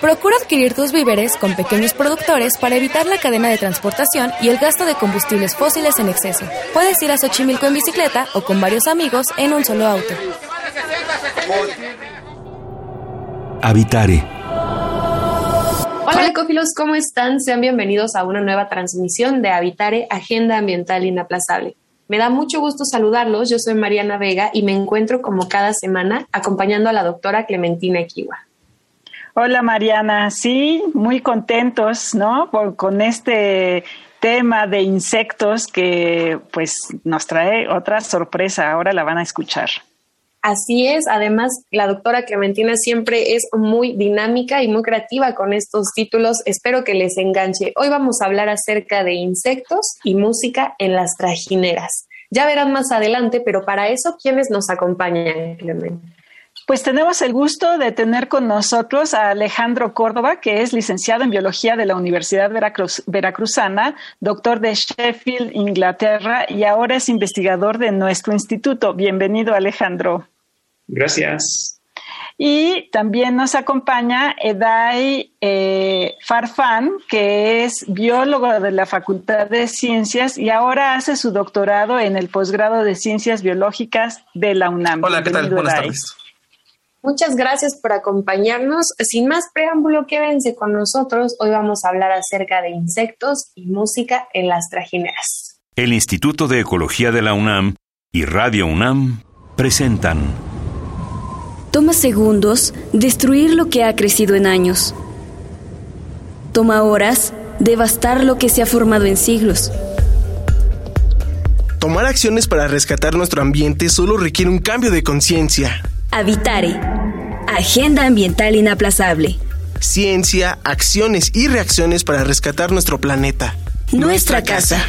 Procura adquirir tus víveres con pequeños productores para evitar la cadena de transportación y el gasto de combustibles fósiles en exceso. Puedes ir a Xochimilco en bicicleta o con varios amigos en un solo auto. Habitare. Hola ecófilos, ¿cómo están? Sean bienvenidos a una nueva transmisión de Habitare, Agenda Ambiental Inaplazable. Me da mucho gusto saludarlos, yo soy Mariana Vega y me encuentro como cada semana acompañando a la doctora Clementina Equiwa. Hola Mariana, sí, muy contentos, ¿no? con este tema de insectos que pues nos trae otra sorpresa, ahora la van a escuchar. Así es, además la doctora Clementina siempre es muy dinámica y muy creativa con estos títulos, espero que les enganche. Hoy vamos a hablar acerca de insectos y música en las trajineras. Ya verán más adelante, pero para eso, ¿quiénes nos acompañan, Clementina? Pues tenemos el gusto de tener con nosotros a Alejandro Córdoba, que es licenciado en Biología de la Universidad Veracruzana, doctor de Sheffield, Inglaterra, y ahora es investigador de nuestro instituto. Bienvenido, Alejandro. Gracias. Y también nos acompaña Edai eh, Farfán, que es biólogo de la Facultad de Ciencias y ahora hace su doctorado en el posgrado de Ciencias Biológicas de la UNAM. Hola, ¿qué tal? Buenas tardes. Muchas gracias por acompañarnos. Sin más preámbulo, quédense con nosotros. Hoy vamos a hablar acerca de insectos y música en las trajineras. El Instituto de Ecología de la UNAM y Radio UNAM presentan. Toma segundos destruir lo que ha crecido en años. Toma horas devastar lo que se ha formado en siglos. Tomar acciones para rescatar nuestro ambiente solo requiere un cambio de conciencia. Habitare. Agenda Ambiental Inaplazable. Ciencia, acciones y reacciones para rescatar nuestro planeta. Nuestra, casa.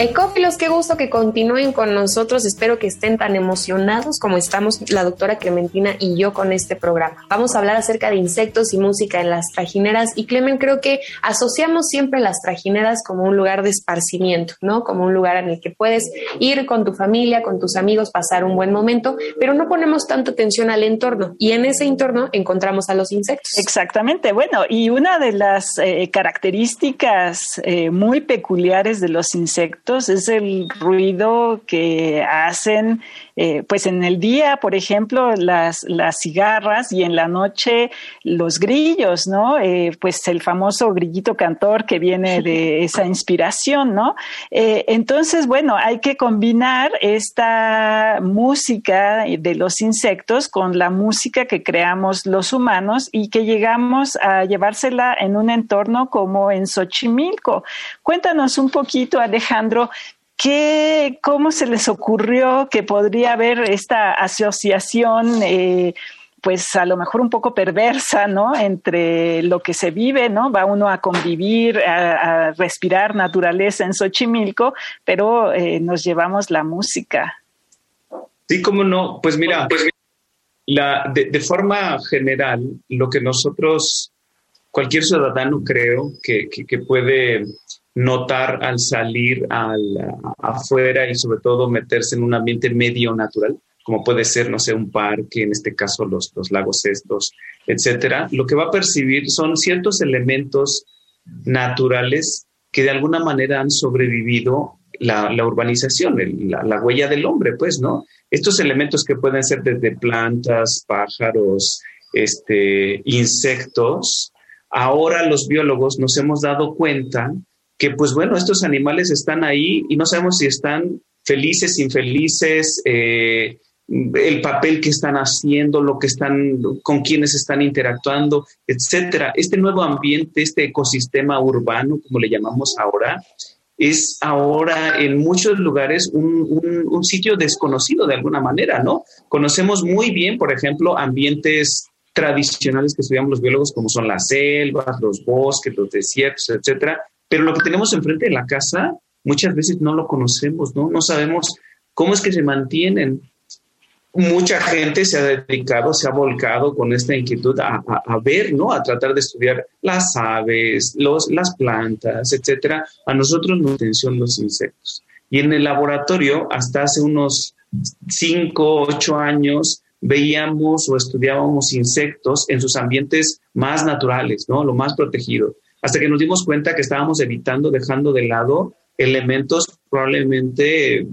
Ecófilos, qué gusto que continúen con nosotros. Espero que estén tan emocionados como estamos la doctora Clementina y yo con este programa. Vamos a hablar acerca de insectos y música en las trajineras. Y Clemen, creo que asociamos siempre las trajineras como un lugar de esparcimiento, ¿no? Como un lugar en el que puedes ir con tu familia, con tus amigos, pasar un buen momento, pero no ponemos tanta atención al entorno. Y en ese entorno encontramos a los insectos. Exactamente. Bueno, y una de las eh, características eh, muy peculiares de los insectos es el ruido que hacen eh, pues en el día, por ejemplo, las, las cigarras y en la noche los grillos, ¿no? Eh, pues el famoso grillito cantor que viene de esa inspiración, ¿no? Eh, entonces, bueno, hay que combinar esta música de los insectos con la música que creamos los humanos y que llegamos a llevársela en un entorno como en Xochimilco. Cuéntanos un poquito, Alejandro, ¿Qué, ¿Cómo se les ocurrió que podría haber esta asociación, eh, pues a lo mejor un poco perversa, ¿no? Entre lo que se vive, ¿no? Va uno a convivir, a, respirar naturaleza en Xochimilco, pero eh, nos llevamos la música. Sí, cómo no. Pues mira, pues, la, de, forma general, lo que nosotros, cualquier ciudadano creo que, que puede notar al salir al, afuera y sobre todo meterse en un ambiente medio natural, como puede ser, no sé, un parque, en este caso los, los lagos estos, etcétera, lo que va a percibir son ciertos elementos naturales que de alguna manera han sobrevivido la, urbanización, la, la, huella del hombre, pues, ¿no? Estos elementos que pueden ser desde plantas, pájaros, este, insectos, ahora los biólogos nos hemos dado cuenta que pues bueno, estos animales están ahí y no sabemos si están felices, infelices, eh, el papel que están haciendo, lo que están, con quienes están interactuando, etcétera. Este nuevo ambiente, este ecosistema urbano, como le llamamos ahora, es ahora en muchos lugares un, un, sitio desconocido de alguna manera, ¿no? Conocemos muy bien, por ejemplo, ambientes tradicionales que estudiamos los biólogos, como son las selvas, los bosques, los desiertos, etcétera, pero lo que tenemos enfrente de la casa muchas veces no lo conocemos, ¿no? No sabemos cómo es que se mantienen. Mucha gente se ha dedicado, se ha volcado con esta inquietud a, ver, ¿no? A tratar de estudiar las aves, los, las plantas, etcétera. A nosotros nos atención los insectos. Y en el laboratorio, hasta hace unos 5, 8 años, veíamos o estudiábamos insectos en sus ambientes más naturales, ¿no? Lo más protegido. Hasta que nos dimos cuenta que estábamos evitando, dejando de lado elementos probablemente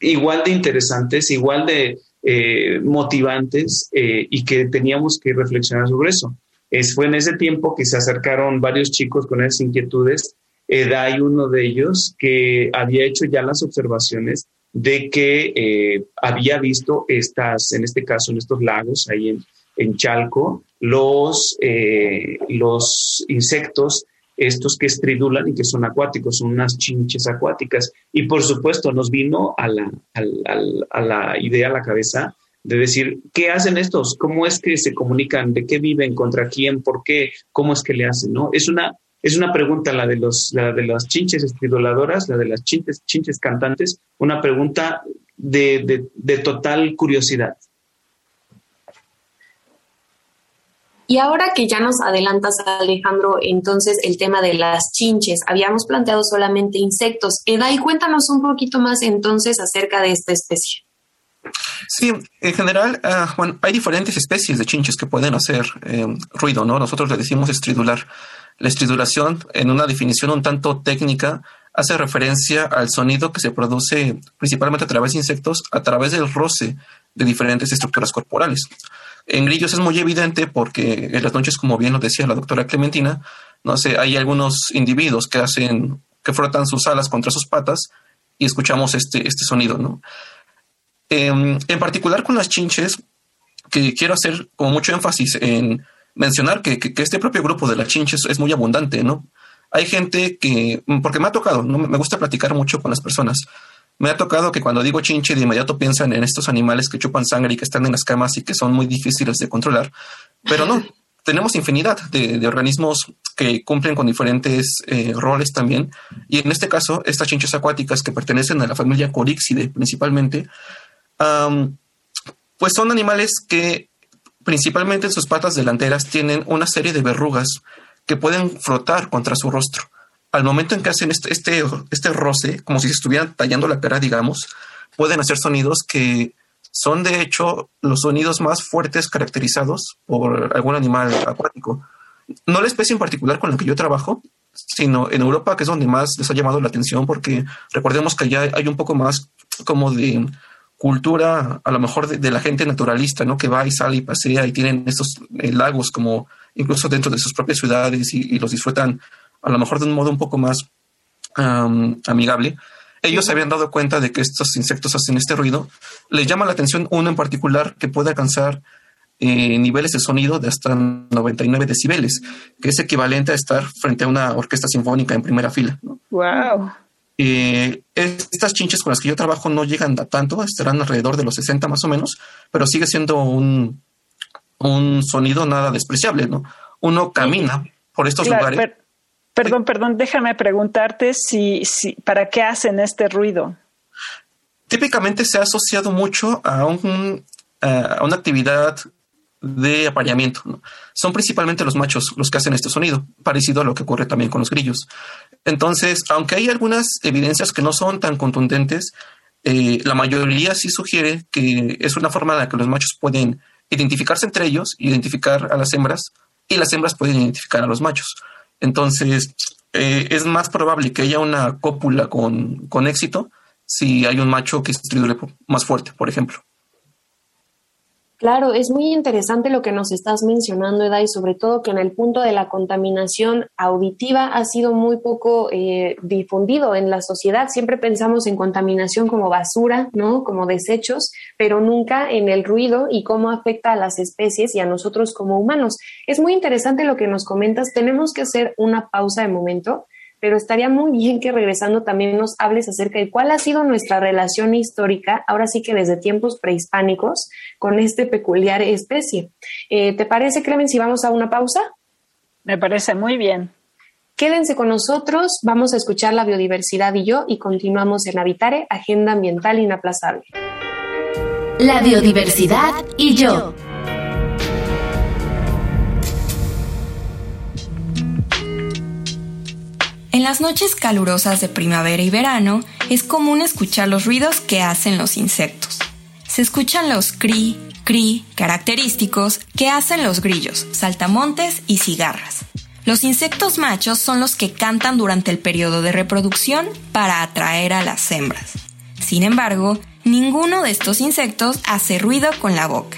igual de interesantes, igual de eh, motivantes eh, y que teníamos que reflexionar sobre eso. Es, fue en ese tiempo que se acercaron varios chicos con esas inquietudes. Edai, uno de ellos, que había hecho ya las observaciones de que eh, había visto estas, en este caso, en estos lagos, ahí en, en Chalco, los, los insectos estos que estridulan y que son acuáticos, son unas chinches acuáticas. Y por supuesto nos vino a la, a, la idea, a la cabeza, de decir, ¿qué hacen estos? ¿Cómo es que se comunican? ¿De qué viven? ¿Contra quién? ¿Por qué? ¿Cómo es que le hacen? ¿no? Es, una, es una pregunta la de, los, la de las chinches estriduladoras, la de las chinches, chinches cantantes, una pregunta de, de, de total curiosidad. Y ahora que ya nos adelantas, Alejandro, entonces el tema de las chinches, habíamos planteado solamente insectos. Edai, cuéntanos un poquito más entonces acerca de esta especie. Sí, en general, bueno, hay diferentes especies de chinches que pueden hacer eh, ruido, ¿no? Nosotros le decimos estridular. La estridulación, en una definición un tanto técnica, hace referencia al sonido que se produce principalmente a través de insectos, a través del roce de diferentes estructuras corporales. En grillos es muy evidente porque en las noches, como bien lo decía la doctora Clementina, no sé, hay algunos individuos que hacen, que frotan sus alas contra sus patas y escuchamos este, este sonido, ¿no? Em, en particular con las chinches, que quiero hacer como mucho énfasis en mencionar que, que, este propio grupo de las chinches es muy abundante, ¿no? Hay gente que, porque me ha tocado, ¿no? me gusta platicar mucho con las personas, me ha tocado que cuando digo chinche de inmediato piensan en estos animales que chupan sangre y que están en las camas y que son muy difíciles de controlar, pero no, tenemos infinidad de, organismos que cumplen con diferentes eh, roles también. Y en este caso, estas chinches acuáticas que pertenecen a la familia Corixide principalmente, pues son animales que principalmente en sus patas delanteras tienen una serie de verrugas que pueden frotar contra su rostro al momento en que hacen este, este, este roce, como si se estuvieran tallando la cara, digamos, pueden hacer sonidos que son de hecho los sonidos más fuertes caracterizados por algún animal acuático. No la especie en particular con la que yo trabajo, sino en Europa, que es donde más les ha llamado la atención, porque recordemos que allá hay un poco más como de cultura, a lo mejor de, la gente naturalista, ¿no? Que va y sale y pasea y tienen estos eh, lagos como incluso dentro de sus propias ciudades y los disfrutan a lo mejor de un modo un poco más amigable, ellos se habían dado cuenta de que estos insectos hacen este ruido. Les llama la atención uno en particular que puede alcanzar eh, niveles de sonido de hasta 99 decibeles, que es equivalente a estar frente a una orquesta sinfónica en primera fila. Wow. Eh, estas chinches con las que yo trabajo no llegan a tanto, estarán alrededor de los 60 más o menos, pero sigue siendo un, un sonido nada despreciable, ¿no? Uno camina por estos lugares. Perdón, perdón, déjame preguntarte si, si, ¿para qué hacen este ruido? Típicamente se ha asociado mucho a, un, a una actividad de apareamiento. Son principalmente los machos los que hacen este sonido, parecido a lo que ocurre también con los grillos. Entonces, aunque hay algunas evidencias que no son tan contundentes, eh, la mayoría sí sugiere que es una forma en la que los machos pueden identificarse entre ellos, identificar a las hembras, y las hembras pueden identificar a los machos. Entonces, eh, es más probable que haya una cópula con, con éxito si hay un macho que es más fuerte, por ejemplo. Claro, es muy interesante lo que nos estás mencionando, Eda, y sobre todo que en el punto de la contaminación auditiva ha sido muy poco eh, difundido en la sociedad. Siempre pensamos en contaminación como basura, ¿no? Como desechos, pero nunca en el ruido y cómo afecta a las especies y a nosotros como humanos. Es muy interesante lo que nos comentas. Tenemos que hacer una pausa de momento pero estaría muy bien que regresando también nos hables acerca de cuál ha sido nuestra relación histórica, ahora sí que desde tiempos prehispánicos, con este peculiar especie. Eh, ¿Te parece, Clemen, si vamos a una pausa? Me parece muy bien. Quédense con nosotros, vamos a escuchar la biodiversidad y yo y continuamos en Habitare, Agenda Ambiental Inaplazable. La biodiversidad y yo. En las noches calurosas de primavera y verano es común escuchar los ruidos que hacen los insectos. Se escuchan los cri, cri característicos que hacen los grillos, saltamontes y cigarras. Los insectos machos son los que cantan durante el periodo de reproducción para atraer a las hembras. Sin embargo, ninguno de estos insectos hace ruido con la boca.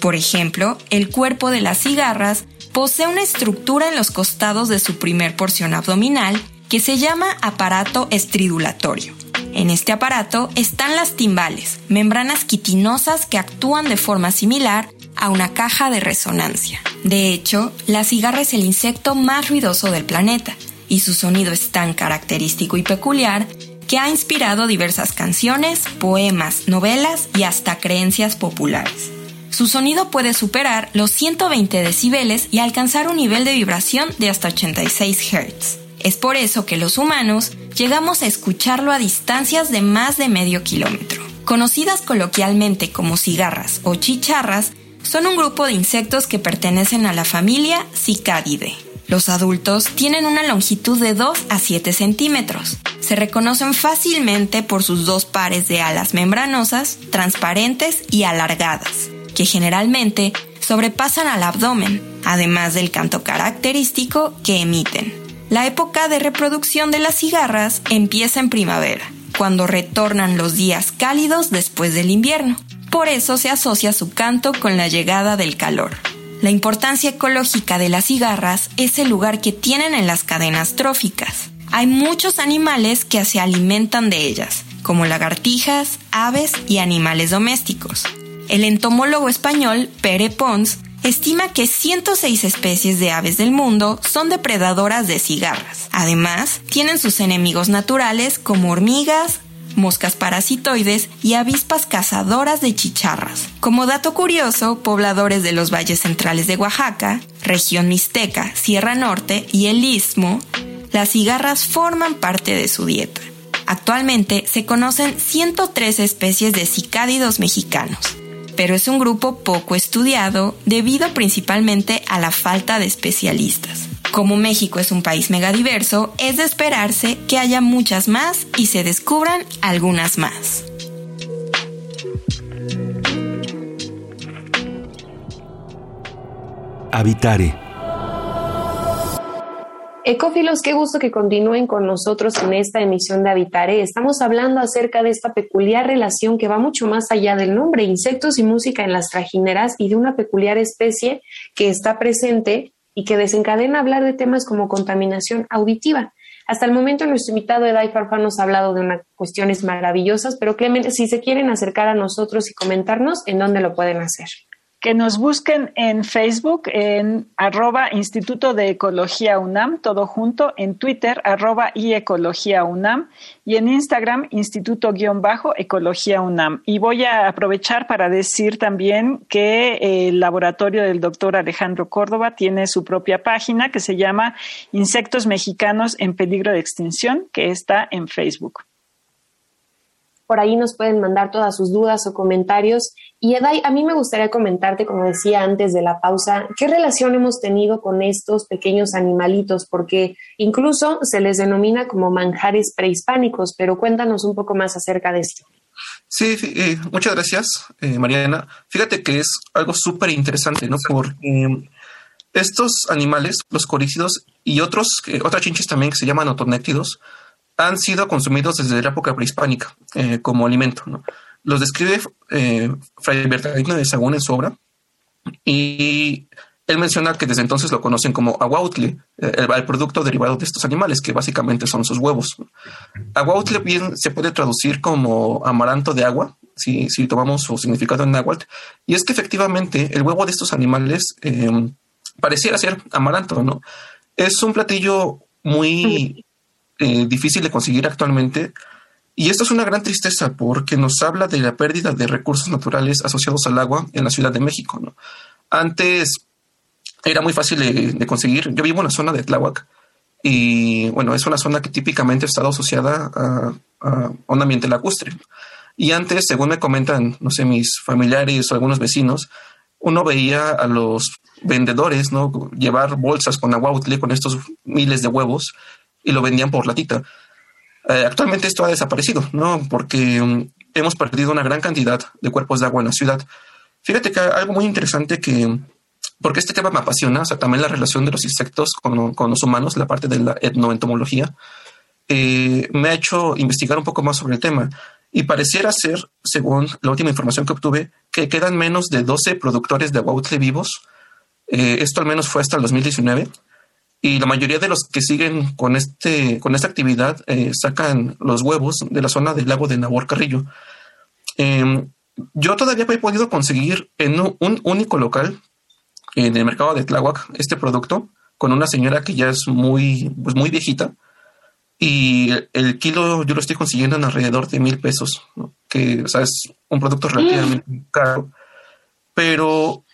Por ejemplo, el cuerpo de las cigarras posee una estructura en los costados de su primer porción abdominal que se llama aparato estridulatorio. En este aparato están las timbales, membranas quitinosas que actúan de forma similar a una caja de resonancia. De hecho, la cigarra es el insecto más ruidoso del planeta, y su sonido es tan característico y peculiar que ha inspirado diversas canciones, poemas, novelas y hasta creencias populares. Su sonido puede superar los 120 decibeles y alcanzar un nivel de vibración de hasta 86 Hz. Es por eso que los humanos llegamos a escucharlo a distancias de más de medio kilómetro. Conocidas coloquialmente como cigarras o chicharras, son un grupo de insectos que pertenecen a la familia Cicadidae. Los adultos tienen una longitud de 2 a 7 centímetros. Se reconocen fácilmente por sus dos pares de alas membranosas, transparentes y alargadas, que generalmente sobrepasan al abdomen, además del canto característico que emiten. La época de reproducción de las cigarras empieza en primavera, cuando retornan los días cálidos después del invierno. Por eso se asocia su canto con la llegada del calor. La importancia ecológica de las cigarras es el lugar que tienen en las cadenas tróficas. Hay muchos animales que se alimentan de ellas, como lagartijas, aves y animales domésticos. El entomólogo español Pere Pons estima que 106 especies de aves del mundo son depredadoras de cigarras. Además, tienen sus enemigos naturales como hormigas, moscas parasitoides y avispas cazadoras de chicharras. Como dato curioso, pobladores de los valles centrales de Oaxaca, región mixteca, Sierra Norte y el Istmo, las cigarras forman parte de su dieta. Actualmente se conocen 103 especies de cicádidos mexicanos, pero es un grupo poco estudiado debido principalmente a la falta de especialistas. Como México es un país megadiverso, es de esperarse que haya muchas más y se descubran algunas más. Habitare Ecófilos, qué gusto que continúen con nosotros en esta emisión de Habitare. Estamos hablando acerca de esta peculiar relación que va mucho más allá del nombre, insectos y música en las trajineras y de una peculiar especie que está presente y que desencadena hablar de temas como contaminación auditiva. Hasta el momento nuestro invitado Edai Farfa nos ha hablado de unas cuestiones maravillosas, pero Clemente, si se quieren acercar a nosotros y comentarnos, ¿en dónde lo pueden hacer? Que nos busquen en Facebook en arroba Instituto de Ecología UNAM, todo junto, en Twitter arroba y Ecología UNAM y en Instagram Instituto-Ecología UNAM. Y voy a aprovechar para decir también que el laboratorio del doctor Alejandro Córdoba tiene su propia página que se llama Insectos Mexicanos en Peligro de Extinción, que está en Facebook. Por ahí nos pueden mandar todas sus dudas o comentarios. Y Edai, a mí me gustaría comentarte, como decía antes de la pausa, qué relación hemos tenido con estos pequeños animalitos, porque incluso se les denomina como manjares prehispánicos, pero cuéntanos un poco más acerca de esto. Sí, eh, muchas gracias, eh, Mariana. Fíjate que es algo súper interesante, ¿no? Porque estos animales, los corícidos y otros, eh, otras chinches también que se llaman otonéctidos, han sido consumidos desde la época prehispánica eh, como alimento. Los describe eh, Fray Bernardino de Sagún en su obra y él menciona que desde entonces lo conocen como aguautle, eh, el, producto derivado de estos animales, que básicamente son sus huevos. Aguautle bien se puede traducir como amaranto de agua, si, si tomamos su significado en náhuatl, y es que efectivamente el huevo de estos animales pareciera ser amaranto, ¿no? Es un platillo muy eh, difícil de conseguir actualmente. Y esto es una gran tristeza porque nos habla de la pérdida de recursos naturales asociados al agua en la Ciudad de México. Antes era muy fácil de, conseguir. Yo vivo en la zona de Tláhuac y bueno, es una zona que típicamente ha estado asociada a, un ambiente lacustre. Y antes, según me comentan, no sé, mis familiares o algunos vecinos, uno veía a los vendedores, ¿no? Llevar bolsas con agua útil, con estos miles de huevos, y lo vendían por latita. Eh, actualmente esto ha desaparecido, ¿no? Porque um, hemos perdido una gran cantidad de cuerpos de agua en la ciudad. Fíjate que algo muy interesante que, porque este tema me apasiona, o sea, también la relación de los insectos con, con los humanos, la parte de la etnoentomología, eh, me ha hecho investigar un poco más sobre el tema. Y pareciera ser, según la última información que obtuve, que quedan menos de 12 productores de agua vivos. Eh, esto al menos fue hasta el 2019. Y la mayoría de los que siguen con, este, con esta actividad eh, sacan los huevos de la zona del lago de Nabor Carrillo. Em, yo todavía he podido conseguir en un único local en el mercado de Tláhuac este producto con una señora que ya es muy, pues muy viejita y el kilo yo lo estoy consiguiendo en alrededor de mil pesos, que es un producto relativamente mm. caro. Pero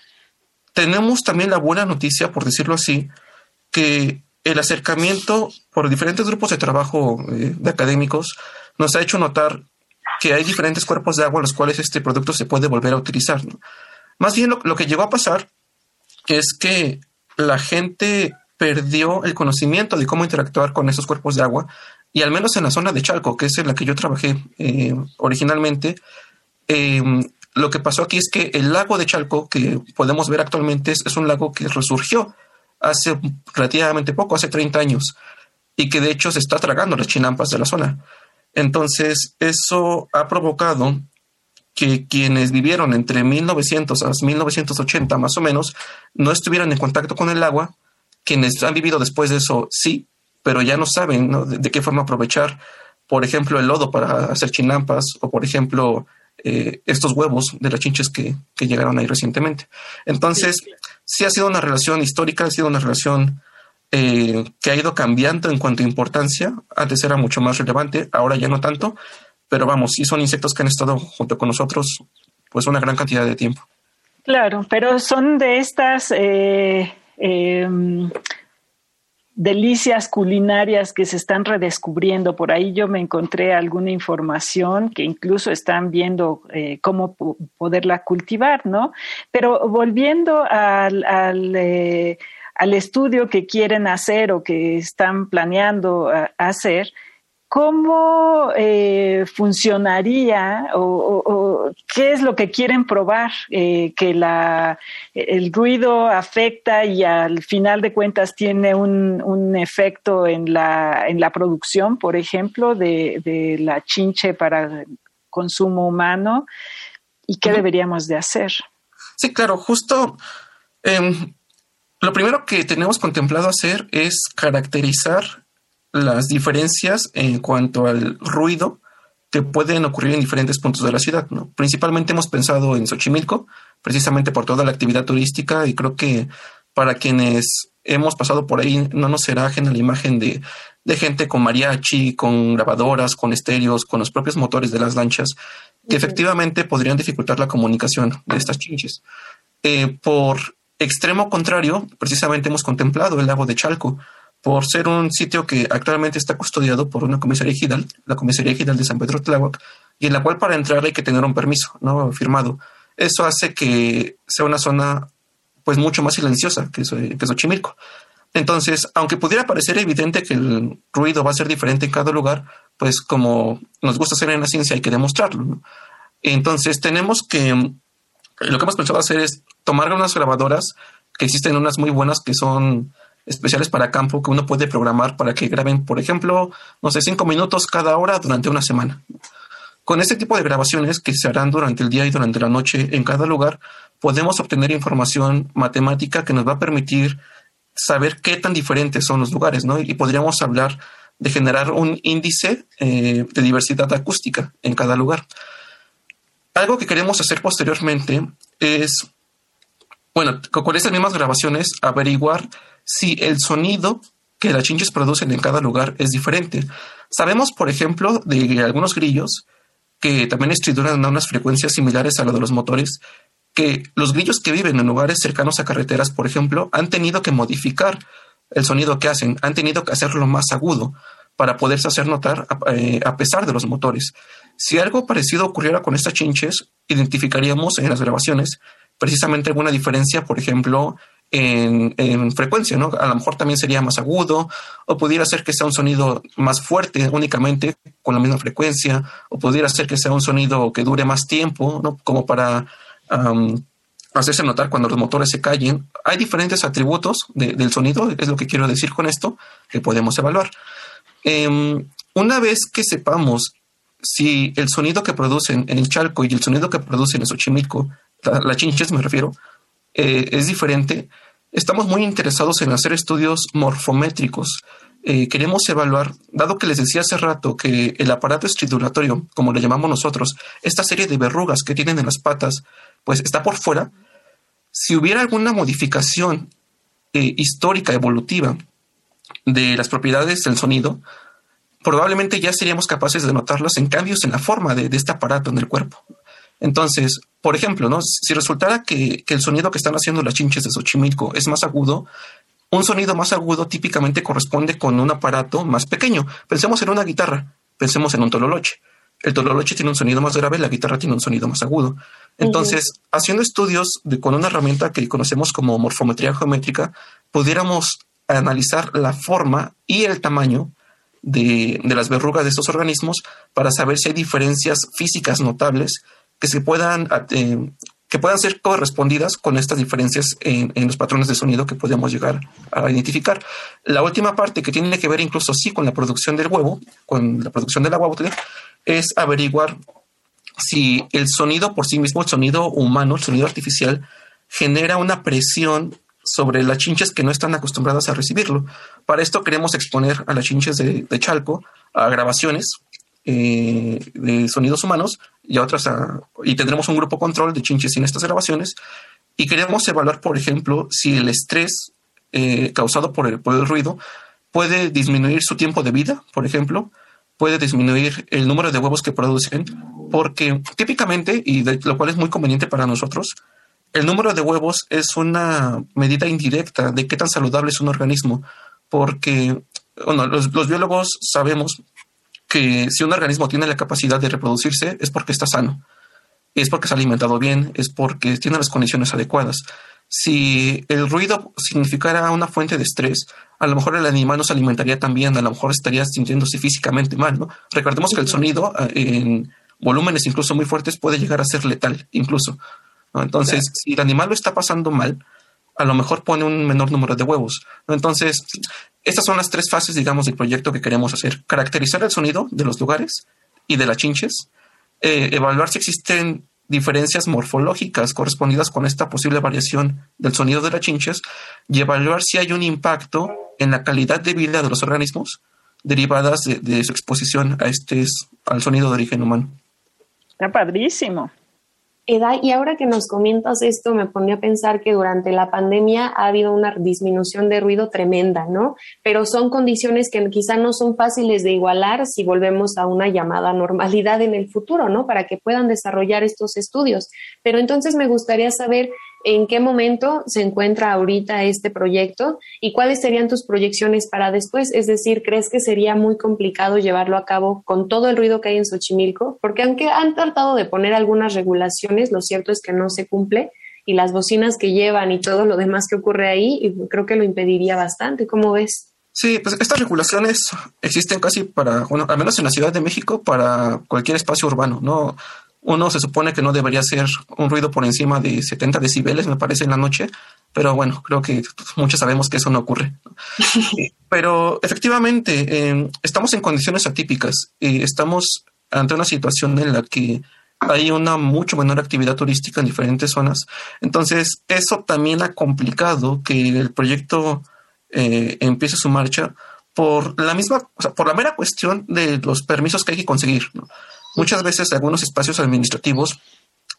tenemos también la buena noticia, por decirlo así, que el acercamiento por diferentes grupos de trabajo eh, de académicos nos ha hecho notar que hay diferentes cuerpos de agua los cuales este producto se puede volver a utilizar. Más bien lo, que llegó a pasar es que la gente perdió el conocimiento de cómo interactuar con esos cuerpos de agua y al menos en la zona de Chalco, que es en la que yo trabajé eh, originalmente, em, lo que pasó aquí es que el lago de Chalco, que podemos ver actualmente, es, un lago que resurgió hace relativamente poco, hace 30 años, y que de hecho se está tragando las chinampas de la zona. Entonces, eso ha provocado que quienes vivieron entre 1900 a 1980 más o menos no estuvieran en contacto con el agua quienes han vivido después de eso, sí, pero ya no saben De, qué forma aprovechar, por ejemplo, el lodo para hacer chinampas o, por ejemplo, eh, estos huevos de las chinches que, llegaron ahí recientemente. Entonces. Ha sido una relación histórica, ha sido una relación eh, que ha ido cambiando en cuanto a importancia. Antes era mucho más relevante, ahora ya no tanto, pero vamos, sí son insectos que han estado junto con nosotros pues una gran cantidad de tiempo. Claro, pero son de estas eh, Em, delicias culinarias que se están redescubriendo. Por ahí yo me encontré alguna información que incluso están viendo eh, cómo poderla cultivar, ¿no? Pero volviendo al, al, eh, al, estudio que quieren hacer o que están planeando eh, hacer, ¿Cómo eh, funcionaría o, qué es lo que quieren probar? Eh, que la, el ruido afecta y al final de cuentas tiene un, efecto en la, en la producción, por ejemplo, de, la chinche para consumo humano. ¿Y qué deberíamos de hacer? Sí, claro, justo em, lo primero que tenemos contemplado hacer es caracterizar las diferencias en cuanto al ruido que pueden ocurrir en diferentes puntos de la ciudad. ¿no? Principalmente hemos pensado en Xochimilco, precisamente por toda la actividad turística y creo que para quienes hemos pasado por ahí no nos será ajena la imagen de, gente con mariachi, con grabadoras, con estéreos, con los propios motores de las lanchas, que efectivamente podrían dificultar la comunicación de estas chinches. Eh, por extremo contrario, precisamente hemos contemplado el lago de Chalco, por ser un sitio que actualmente está custodiado por una comisaría ejidal, la comisaría ejidal de San Pedro Tláhuac, y en la cual para entrar hay que tener un permiso, ¿no? Firmado. Eso hace que sea una zona, pues, mucho más silenciosa que, que Xochimilco. Entonces, aunque pudiera parecer evidente que el ruido va a ser diferente en cada lugar, pues como nos gusta hacer en la ciencia hay que demostrarlo. Entonces, tenemos que, lo que hemos pensado hacer es tomar unas grabadoras, que existen unas muy buenas que son especiales para campo que uno puede programar para que graben, por ejemplo, no sé, cinco minutos cada hora durante una semana. Con este tipo de grabaciones que se harán durante el día y durante la noche en cada lugar, podemos obtener información matemática que nos va a permitir saber qué tan diferentes son los lugares, ¿no? Y podríamos hablar de generar un índice eh, de diversidad acústica en cada lugar. Algo que queremos hacer posteriormente es, bueno, con estas mismas grabaciones, averiguar si el sonido que las chinches producen en cada lugar es diferente. Sabemos, por ejemplo, de algunos grillos que también estriduran a unas frecuencias similares a la de los motores, que los grillos que viven en lugares cercanos a carreteras, por ejemplo, han tenido que modificar el sonido que hacen, han tenido que hacerlo más agudo para poderse hacer notar eh, a, pesar de los motores. Si algo parecido ocurriera con estas chinches, identificaríamos en las grabaciones precisamente alguna diferencia, por ejemplo, en, en, frecuencia, ¿no? A lo mejor también sería más agudo, o pudiera ser que sea un sonido más fuerte únicamente con la misma frecuencia, o pudiera ser que sea un sonido que dure más tiempo, ¿no? Como para hacerse notar cuando los motores se callen. Hay diferentes atributos del sonido, es lo que quiero decir con esto, que podemos evaluar. Em, una vez que sepamos si el sonido que producen en el Chalco y el sonido que producen en Xochimilco, la, chinches me refiero, eh, es diferente, estamos muy interesados en hacer estudios morfométricos. Eh, queremos evaluar, dado que les decía hace rato que el aparato estridulatorio, como lo llamamos nosotros, esta serie de verrugas que tienen en las patas, pues está por fuera, si hubiera alguna modificación eh, histórica, evolutiva, de las propiedades del sonido, probablemente ya seríamos capaces de notarlas en cambios en la forma de, este aparato en el cuerpo. Entonces, por ejemplo, ¿no? si resultara que, el sonido que están haciendo las chinches de Xochimilco es más agudo, un sonido más agudo típicamente corresponde con un aparato más pequeño. Pensemos en una guitarra, pensemos en un tololoche. El tololoche tiene un sonido más grave, la guitarra tiene un sonido más agudo. Entonces, haciendo estudios con una herramienta que conocemos como morfometría geométrica, pudiéramos analizar la forma y el tamaño de, las verrugas de estos organismos para saber si hay diferencias físicas notables que se puedan eh, que puedan ser correspondidas con estas diferencias en, los patrones de sonido que podemos llegar a identificar. La última parte que tiene que ver incluso sí con la producción del huevo, con la producción de la huevo, es averiguar si el sonido por sí mismo, el sonido humano, el sonido artificial, genera una presión sobre las chinches que no están acostumbradas a recibirlo. Para esto queremos exponer a las chinches de, Chalco a grabaciones eh, de sonidos humanos y otras, y tendremos un grupo control de chinches en estas grabaciones. Y queremos evaluar, por ejemplo, si el estrés eh, causado por el, por el ruido puede disminuir su tiempo de vida, por ejemplo, puede disminuir el número de huevos que producen, porque típicamente, y lo cual es muy conveniente para nosotros, el número de huevos es una medida indirecta de qué tan saludable es un organismo, porque bueno, los, biólogos sabemos que si un organismo tiene la capacidad de reproducirse es porque está sano, es porque se ha alimentado bien, es porque tiene las condiciones adecuadas. Si el ruido significara una fuente de estrés, a lo mejor el animal no se alimentaría tan bien, a lo mejor estaría sintiéndose físicamente mal, ¿no? Recordemos que el sonido eh, en volúmenes incluso muy fuertes puede llegar a ser letal, incluso. Entonces, si el animal lo está pasando mal, a lo mejor pone un menor número de huevos. Entonces, estas son las tres fases, digamos, del proyecto que queremos hacer. Caracterizar el sonido de los lugares y de las chinches, eh, evaluar si existen diferencias morfológicas correspondidas con esta posible variación del sonido de las chinches y evaluar si hay un impacto en la calidad de vida de los organismos derivadas de, de su exposición a este, al sonido de origen humano. Está padrísimo. Eda, y ahora que nos comentas esto, me ponía a pensar que durante la pandemia ha habido una disminución de ruido tremenda, ¿no? Pero son condiciones que quizá no son fáciles de igualar si volvemos a una llamada normalidad en el futuro, ¿no? Para que puedan desarrollar estos estudios. Pero entonces me gustaría saber en qué momento se encuentra ahorita este proyecto y cuáles serían tus proyecciones para después. Es decir, ¿crees que sería muy complicado llevarlo a cabo con todo el ruido que hay en Xochimilco? Porque aunque han tratado de poner algunas regulaciones, lo cierto es que no se cumple y las bocinas que llevan y todo lo demás que ocurre ahí, creo que lo impediría bastante. ¿Cómo ves? Sí, pues estas regulaciones existen casi para, bueno, al menos en la Ciudad de México, para cualquier espacio urbano, ¿no? Uno se supone que no debería ser un ruido por encima de 70 decibeles, me parece, en la noche, pero bueno, creo que muchos sabemos que eso no ocurre. pero efectivamente, em, estamos en condiciones atípicas y estamos ante una situación en la que hay una mucho menor actividad turística en diferentes zonas. Entonces, eso también ha complicado que el proyecto eh, empiece su marcha por la misma, o sea, por la mera cuestión de los permisos que hay que conseguir. ¿no? Muchas veces algunos espacios administrativos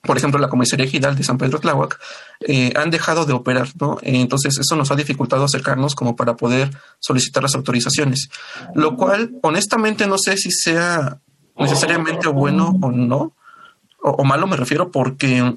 por ejemplo, la comisaría ejidal de San Pedro Tláhuac, eh, han dejado de operar, ¿no? Entonces, eso nos ha dificultado acercarnos como para poder solicitar las autorizaciones, lo cual, honestamente, no sé si sea necesariamente bueno o no, o, malo me refiero, porque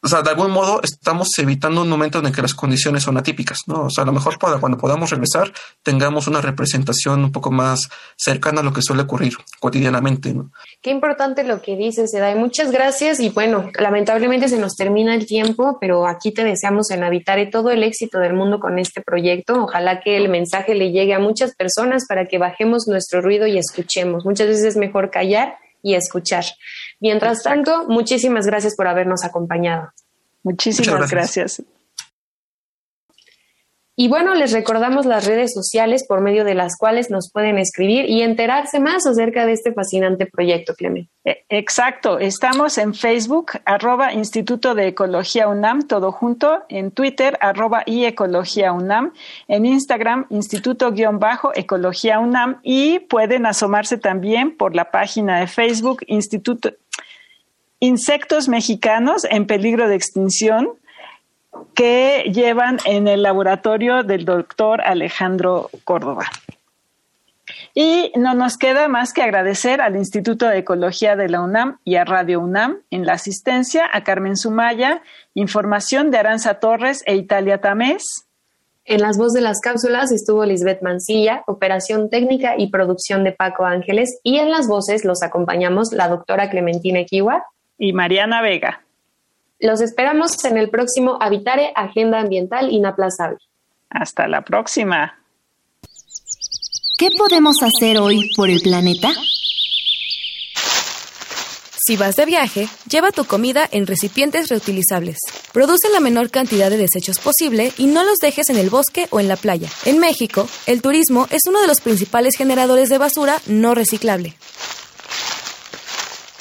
o sea, de algún modo estamos evitando un momento en el que las condiciones son atípicas, ¿no? O sea, a lo mejor para cuando podamos regresar tengamos una representación un poco más cercana a lo que suele ocurrir cotidianamente, ¿no? Qué importante lo que dices, Edai. Muchas gracias y bueno, lamentablemente se nos termina el tiempo, pero aquí te deseamos en Habitare todo el éxito del mundo con este proyecto. Ojalá que el mensaje le llegue a muchas personas para que bajemos nuestro ruido y escuchemos. Muchas veces es mejor callar y escuchar. Mientras tanto, muchísimas gracias por habernos acompañado. Muchísimas gracias. Y bueno, les recordamos las redes sociales por medio de las cuales nos pueden escribir y enterarse más acerca de este fascinante proyecto, Clemente. Exacto, estamos en Facebook, arroba Instituto de Ecología UNAM, todo junto, en Twitter, arroba y Ecología UNAM, en Instagram, Instituto-Ecología UNAM y pueden asomarse también por la página de Facebook, Instituto Insectos Mexicanos en Peligro de Extinción que llevan en el laboratorio del doctor Alejandro Córdoba. Y no nos queda más que agradecer al Instituto de Ecología de la UNAM y a Radio UNAM en la asistencia, a Carmen Sumaya, información de Aranza Torres e Italia Tamés. En las voces de las cápsulas estuvo Lisbeth Mancilla, operación técnica y producción de Paco Ángeles, y en las voces los acompañamos la doctora Clementina Equiwa y Mariana Vega. Los esperamos en el próximo Habitare Agenda Ambiental Inaplazable. Hasta la próxima. ¿Qué podemos hacer hoy por el planeta? Si vas de viaje, lleva tu comida en recipientes reutilizables. Produce la menor cantidad de desechos posible y no los dejes en el bosque o en la playa. En México, el turismo es uno de los principales generadores de basura no reciclable.